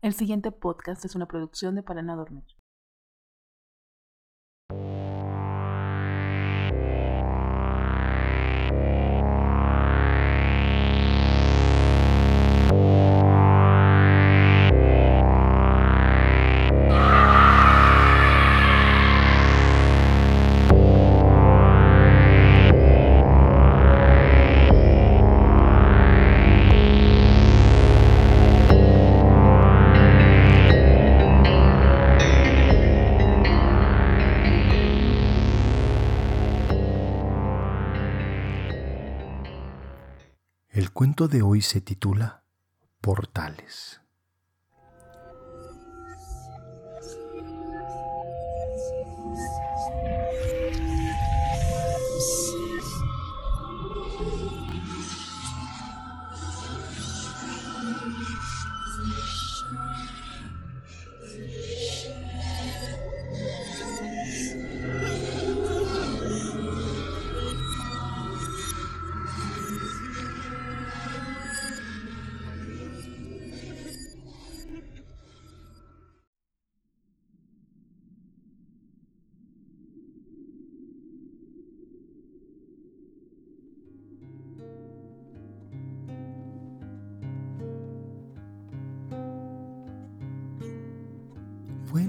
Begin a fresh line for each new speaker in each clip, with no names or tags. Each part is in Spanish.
El siguiente podcast es una producción de Para no dormir.
De hoy se titula Portales.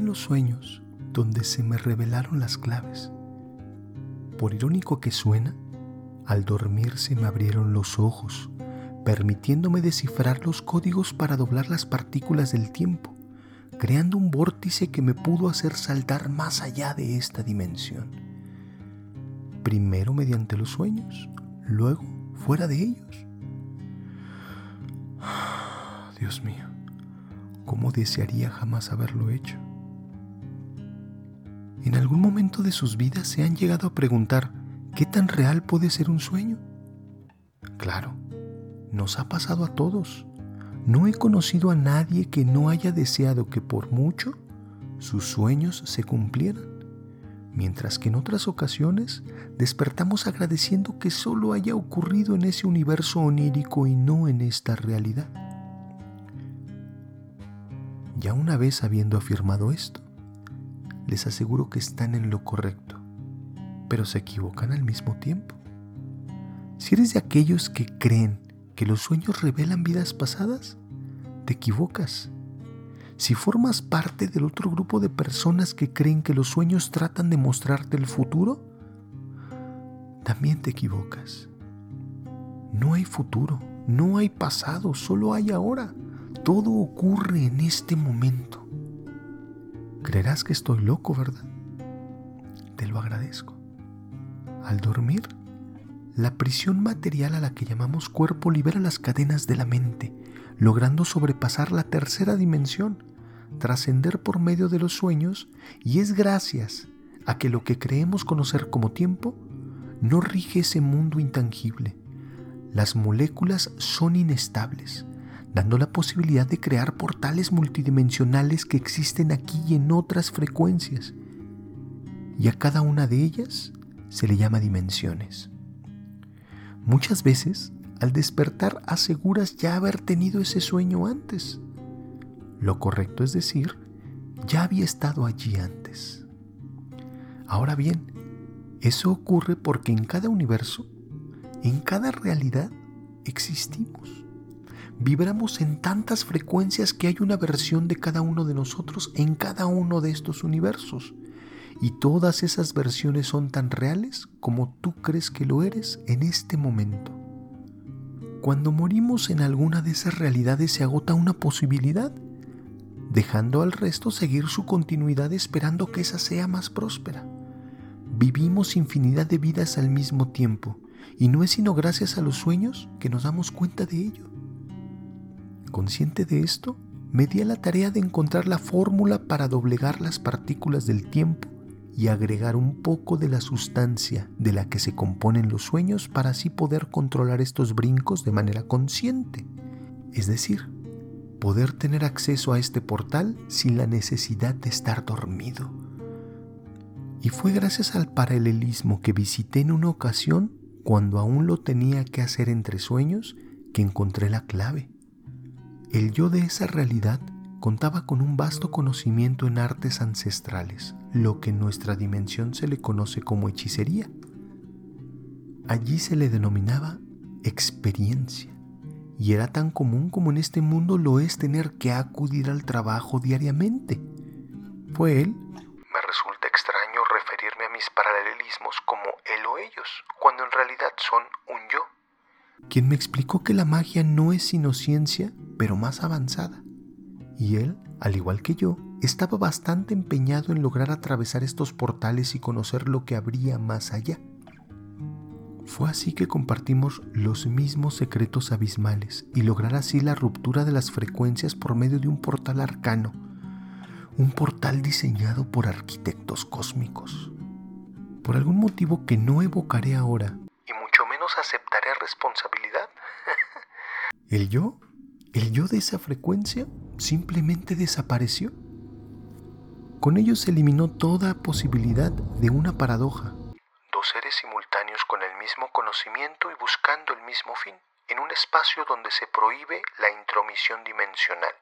Los sueños donde se me revelaron las claves. Por irónico que suena, al dormir se me abrieron los ojos, permitiéndome descifrar los códigos para doblar las partículas del tiempo, creando un vórtice que me pudo hacer saltar más allá de esta dimensión. Primero mediante los sueños, luego fuera de ellos. Dios mío, ¿cómo desearía jamás haberlo hecho? ¿En algún momento de sus vidas se han llegado a preguntar qué tan real puede ser un sueño? Claro, nos ha pasado a todos. No he conocido a nadie que no haya deseado que por mucho sus sueños se cumplieran, mientras que en otras ocasiones despertamos agradeciendo que solo haya ocurrido en ese universo onírico y no en esta realidad. Ya una vez habiendo afirmado esto, les aseguro que están en lo correcto, pero se equivocan al mismo tiempo. Si eres de aquellos que creen que los sueños revelan vidas pasadas, te equivocas. Si formas parte del otro grupo de personas que creen que los sueños tratan de mostrarte el futuro, también te equivocas. No hay futuro, no hay pasado, solo hay ahora. Todo ocurre en este momento. Creerás que estoy loco, ¿verdad? Te lo agradezco. Al dormir, la prisión material a la que llamamos cuerpo libera las cadenas de la mente, logrando sobrepasar la tercera dimensión, trascender por medio de los sueños, y es gracias a que lo que creemos conocer como tiempo no rige ese mundo intangible. Las moléculas son inestables, dando la posibilidad de crear portales multidimensionales que existen aquí y en otras frecuencias. Y a cada una de ellas se le llama dimensiones. Muchas veces, al despertar, aseguras ya haber tenido ese sueño antes. Lo correcto es decir, ya había estado allí antes. Ahora bien, eso ocurre porque en cada universo, en cada realidad, existimos. Vibramos en tantas frecuencias que hay una versión de cada uno de nosotros en cada uno de estos universos. Y todas esas versiones son tan reales como tú crees que lo eres en este momento. Cuando morimos en alguna de esas realidades se agota una posibilidad, dejando al resto seguir su continuidad esperando que esa sea más próspera. Vivimos infinidad de vidas al mismo tiempo y no es sino gracias a los sueños que nos damos cuenta de ello. Consciente de esto, me di a la tarea de encontrar la fórmula para doblegar las partículas del tiempo y agregar un poco de la sustancia de la que se componen los sueños para así poder controlar estos brincos de manera consciente. Es decir, poder tener acceso a este portal sin la necesidad de estar dormido. Y fue gracias al paralelismo que visité en una ocasión, cuando aún lo tenía que hacer entre sueños, que encontré la clave. El yo de esa realidad contaba con un vasto conocimiento en artes ancestrales, lo que en nuestra dimensión se le conoce como hechicería. Allí se le denominaba experiencia, y era tan común como en este mundo lo es tener que acudir al trabajo diariamente. Fue él.
Me resulta extraño referirme a mis paralelismos como él o ellos, cuando en realidad son un yo.
Quien me explicó que la magia no es sino ciencia, pero más avanzada. Y él, al igual que yo, estaba bastante empeñado en lograr atravesar estos portales y conocer lo que habría más allá. Fue así que compartimos los mismos secretos abismales y lograr así la ruptura de las frecuencias por medio de un portal arcano, un portal diseñado por arquitectos cósmicos. Por algún motivo que no evocaré ahora,
y mucho menos aceptaré responsabilidad.
el yo, el yo de esa frecuencia simplemente desapareció. Con ello se eliminó toda posibilidad de una paradoja.
Dos seres simultáneos con el mismo conocimiento y buscando el mismo fin, en un espacio donde se prohíbe la intromisión dimensional.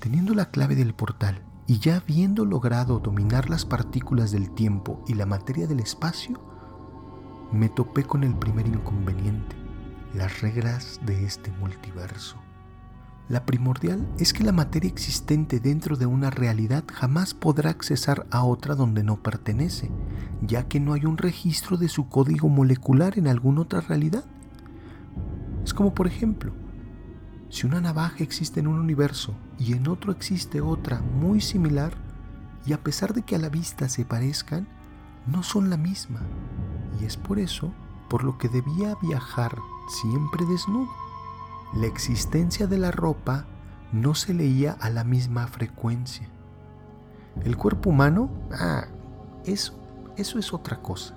Teniendo la clave del portal y ya habiendo logrado dominar las partículas del tiempo y la materia del espacio, me topé con el primer inconveniente, las reglas de este multiverso. La primordial es que la materia existente dentro de una realidad jamás podrá accesar a otra donde no pertenece, ya que no hay un registro de su código molecular en alguna otra realidad. Es como por ejemplo, si una navaja existe en un universo y en otro existe otra muy similar, y a pesar de que a la vista se parezcan, no son la misma. Y es por eso por lo que debía viajar siempre desnudo la existencia de la ropa no se leía a la misma frecuencia. El cuerpo humano, ah, eso, eso es otra cosa.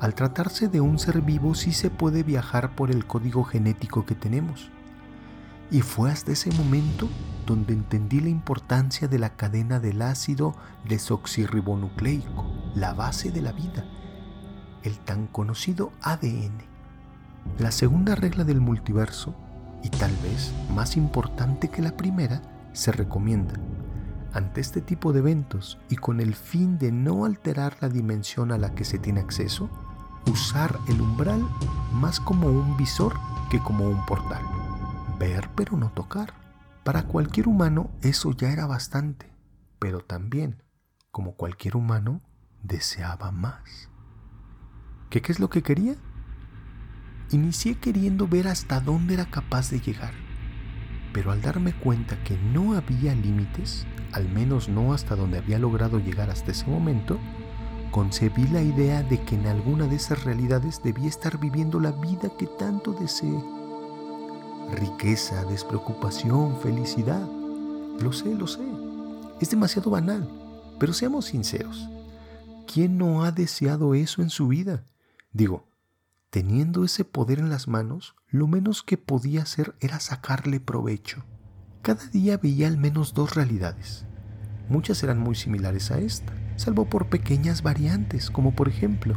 Al tratarse de un ser vivo sí se puede viajar por el código genético que tenemos. Y fue hasta ese momento donde entendí la importancia de la cadena del ácido desoxirribonucleico, la base de la vida, el tan conocido ADN. La segunda regla del multiverso y tal vez más importante que la primera, se recomienda. Ante este tipo de eventos y con el fin de no alterar la dimensión a la que se tiene acceso, usar el umbral más como un visor que como un portal. Ver pero no tocar. Para cualquier humano eso ya era bastante, pero también, como cualquier humano, deseaba más. ¿Qué, es lo que quería? Inicié queriendo ver hasta dónde era capaz de llegar, pero al darme cuenta que no había límites, al menos no hasta donde había logrado llegar hasta ese momento, concebí la idea de que en alguna de esas realidades debía estar viviendo la vida que tanto deseé. Riqueza, despreocupación, felicidad. Lo sé, lo sé. Es demasiado banal, pero seamos sinceros. ¿Quién no ha deseado eso en su vida? Digo, Teniendo ese poder en las manos, lo menos que podía hacer era sacarle provecho. Cada día veía al menos dos realidades. Muchas eran muy similares a esta, salvo por pequeñas variantes, como por ejemplo,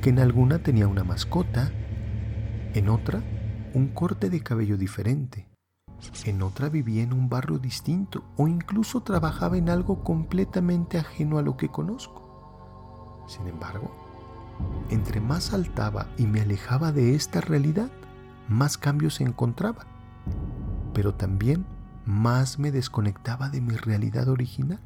que en alguna tenía una mascota, en otra un corte de cabello diferente, en otra vivía en un barrio distinto o incluso trabajaba en algo completamente ajeno a lo que conozco. Sin embargo, entre más saltaba y me alejaba de esta realidad, más cambios encontraba, pero también más me desconectaba de mi realidad original.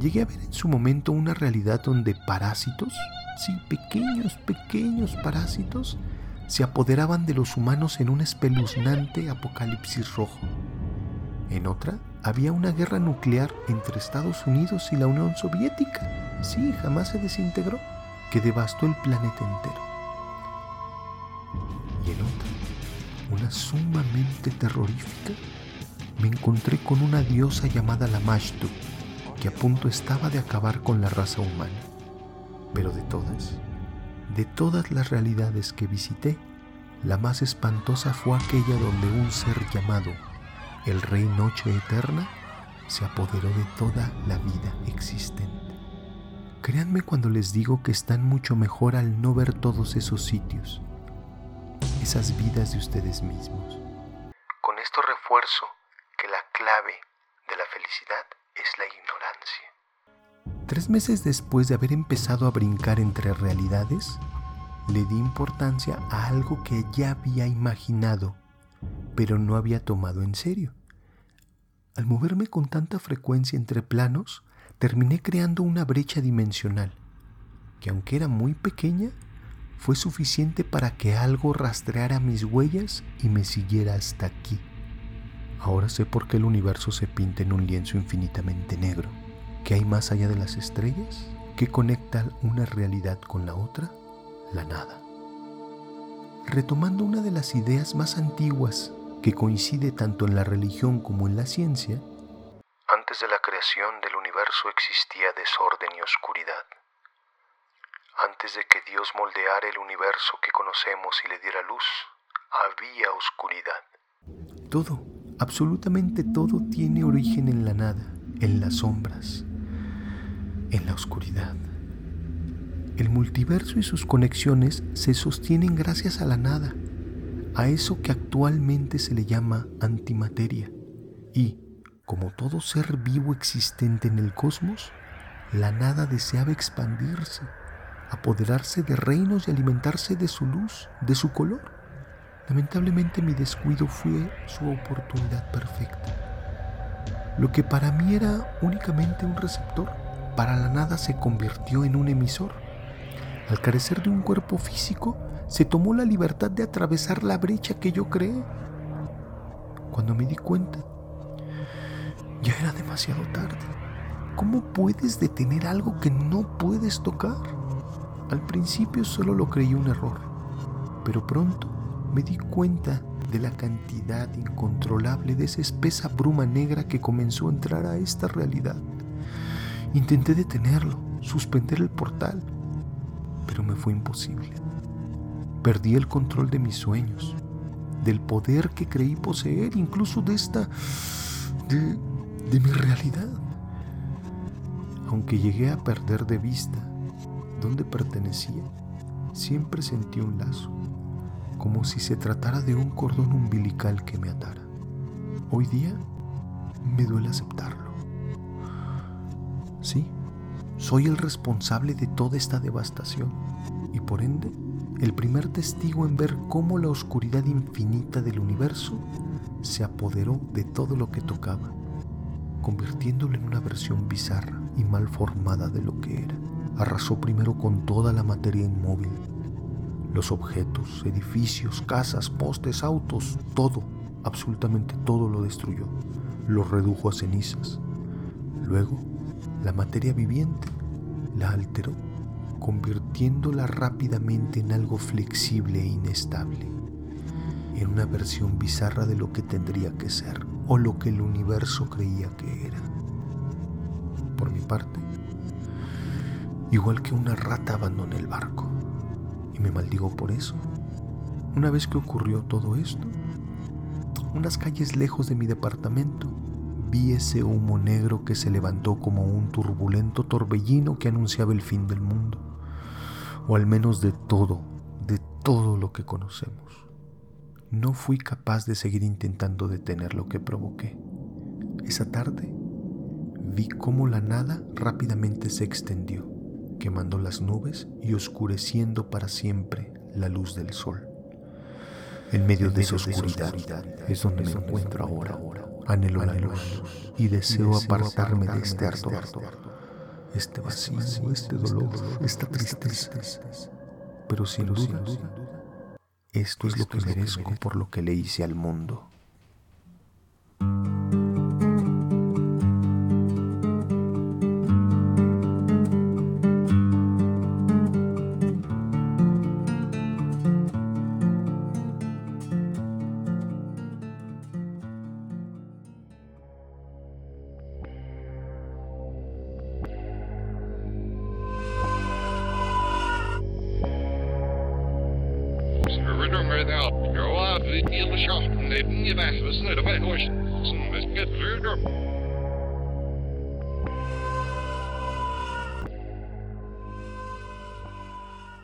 Llegué a ver en su momento una realidad donde parásitos, sí, pequeños, pequeños parásitos, se apoderaban de los humanos en un espeluznante apocalipsis rojo. En otra, había una guerra nuclear entre Estados Unidos y la Unión Soviética. Sí, jamás se desintegró que devastó el planeta entero. Y en otra, una sumamente terrorífica, me encontré con una diosa llamada Lamashtu, que a punto estaba de acabar con la raza humana. Pero de todas, de todas las realidades que visité, la más espantosa fue aquella donde un ser llamado el Rey Noche Eterna se apoderó de toda la vida existente. Créanme cuando les digo que están mucho mejor al no ver todos esos sitios, esas vidas de ustedes mismos.
Con esto refuerzo que la clave de la felicidad es la ignorancia.
Tres meses después de haber empezado a brincar entre realidades, le di importancia a algo que ya había imaginado, pero no había tomado en serio. Al moverme con tanta frecuencia entre planos, terminé creando una brecha dimensional, que aunque era muy pequeña, fue suficiente para que algo rastreara mis huellas y me siguiera hasta aquí. Ahora sé por qué el universo se pinta en un lienzo infinitamente negro. ¿Qué hay más allá de las estrellas? ¿Qué conecta una realidad con la otra? La nada. Retomando una de las ideas más antiguas que coincide tanto en la religión como en la ciencia,
del universo existía desorden y oscuridad. Antes de que Dios moldeara el universo que conocemos y le diera luz, había oscuridad.
Todo, absolutamente todo tiene origen en la nada, en las sombras, en la oscuridad. El multiverso y sus conexiones se sostienen gracias a la nada, a eso que actualmente se le llama antimateria. Y, como todo ser vivo existente en el cosmos, la nada deseaba expandirse, apoderarse de reinos y alimentarse de su luz, de su color. Lamentablemente mi descuido fue su oportunidad perfecta. Lo que para mí era únicamente un receptor, para la nada se convirtió en un emisor. Al carecer de un cuerpo físico, se tomó la libertad de atravesar la brecha que yo creé. Cuando me di cuenta, ya era demasiado tarde. ¿Cómo puedes detener algo que no puedes tocar? Al principio solo lo creí un error, pero pronto me di cuenta de la cantidad incontrolable de esa espesa bruma negra que comenzó a entrar a esta realidad. Intenté detenerlo, suspender el portal, pero me fue imposible. Perdí el control de mis sueños, del poder que creí poseer, incluso de esta... de, de mi realidad. Aunque llegué a perder de vista dónde pertenecía, siempre sentí un lazo, como si se tratara de un cordón umbilical que me atara. Hoy día me duele aceptarlo. Sí, soy el responsable de toda esta devastación y por ende el primer testigo en ver cómo la oscuridad infinita del universo se apoderó de todo lo que tocaba convirtiéndolo en una versión bizarra y mal formada de lo que era. Arrasó primero con toda la materia inmóvil, los objetos, edificios, casas, postes, autos, todo, absolutamente todo lo destruyó, lo redujo a cenizas. Luego, la materia viviente la alteró, convirtiéndola rápidamente en algo flexible e inestable, en una versión bizarra de lo que tendría que ser o lo que el universo creía que era. Por mi parte, igual que una rata abandoné el barco y me maldigo por eso. Una vez que ocurrió todo esto, unas calles lejos de mi departamento, vi ese humo negro que se levantó como un turbulento torbellino que anunciaba el fin del mundo, o al menos de todo, de todo lo que conocemos no fui capaz de seguir intentando detener lo que provoqué. Esa tarde vi cómo la nada rápidamente se extendió, quemando las nubes y oscureciendo para siempre la luz del sol. En medio, de, esa oscuridad, es donde me encuentro ahora. Anhelo la luz y deseo apartarme de este ardor, este vacío, este dolor, esta tristeza. Pero sin duda, esto es lo que merezco por lo que le hice al mundo.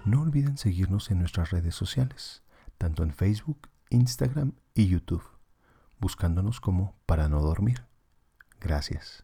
No olviden seguirnos en nuestras redes sociales, tanto en Facebook, Instagram y YouTube. buscándonos como para no dormir. Gracias.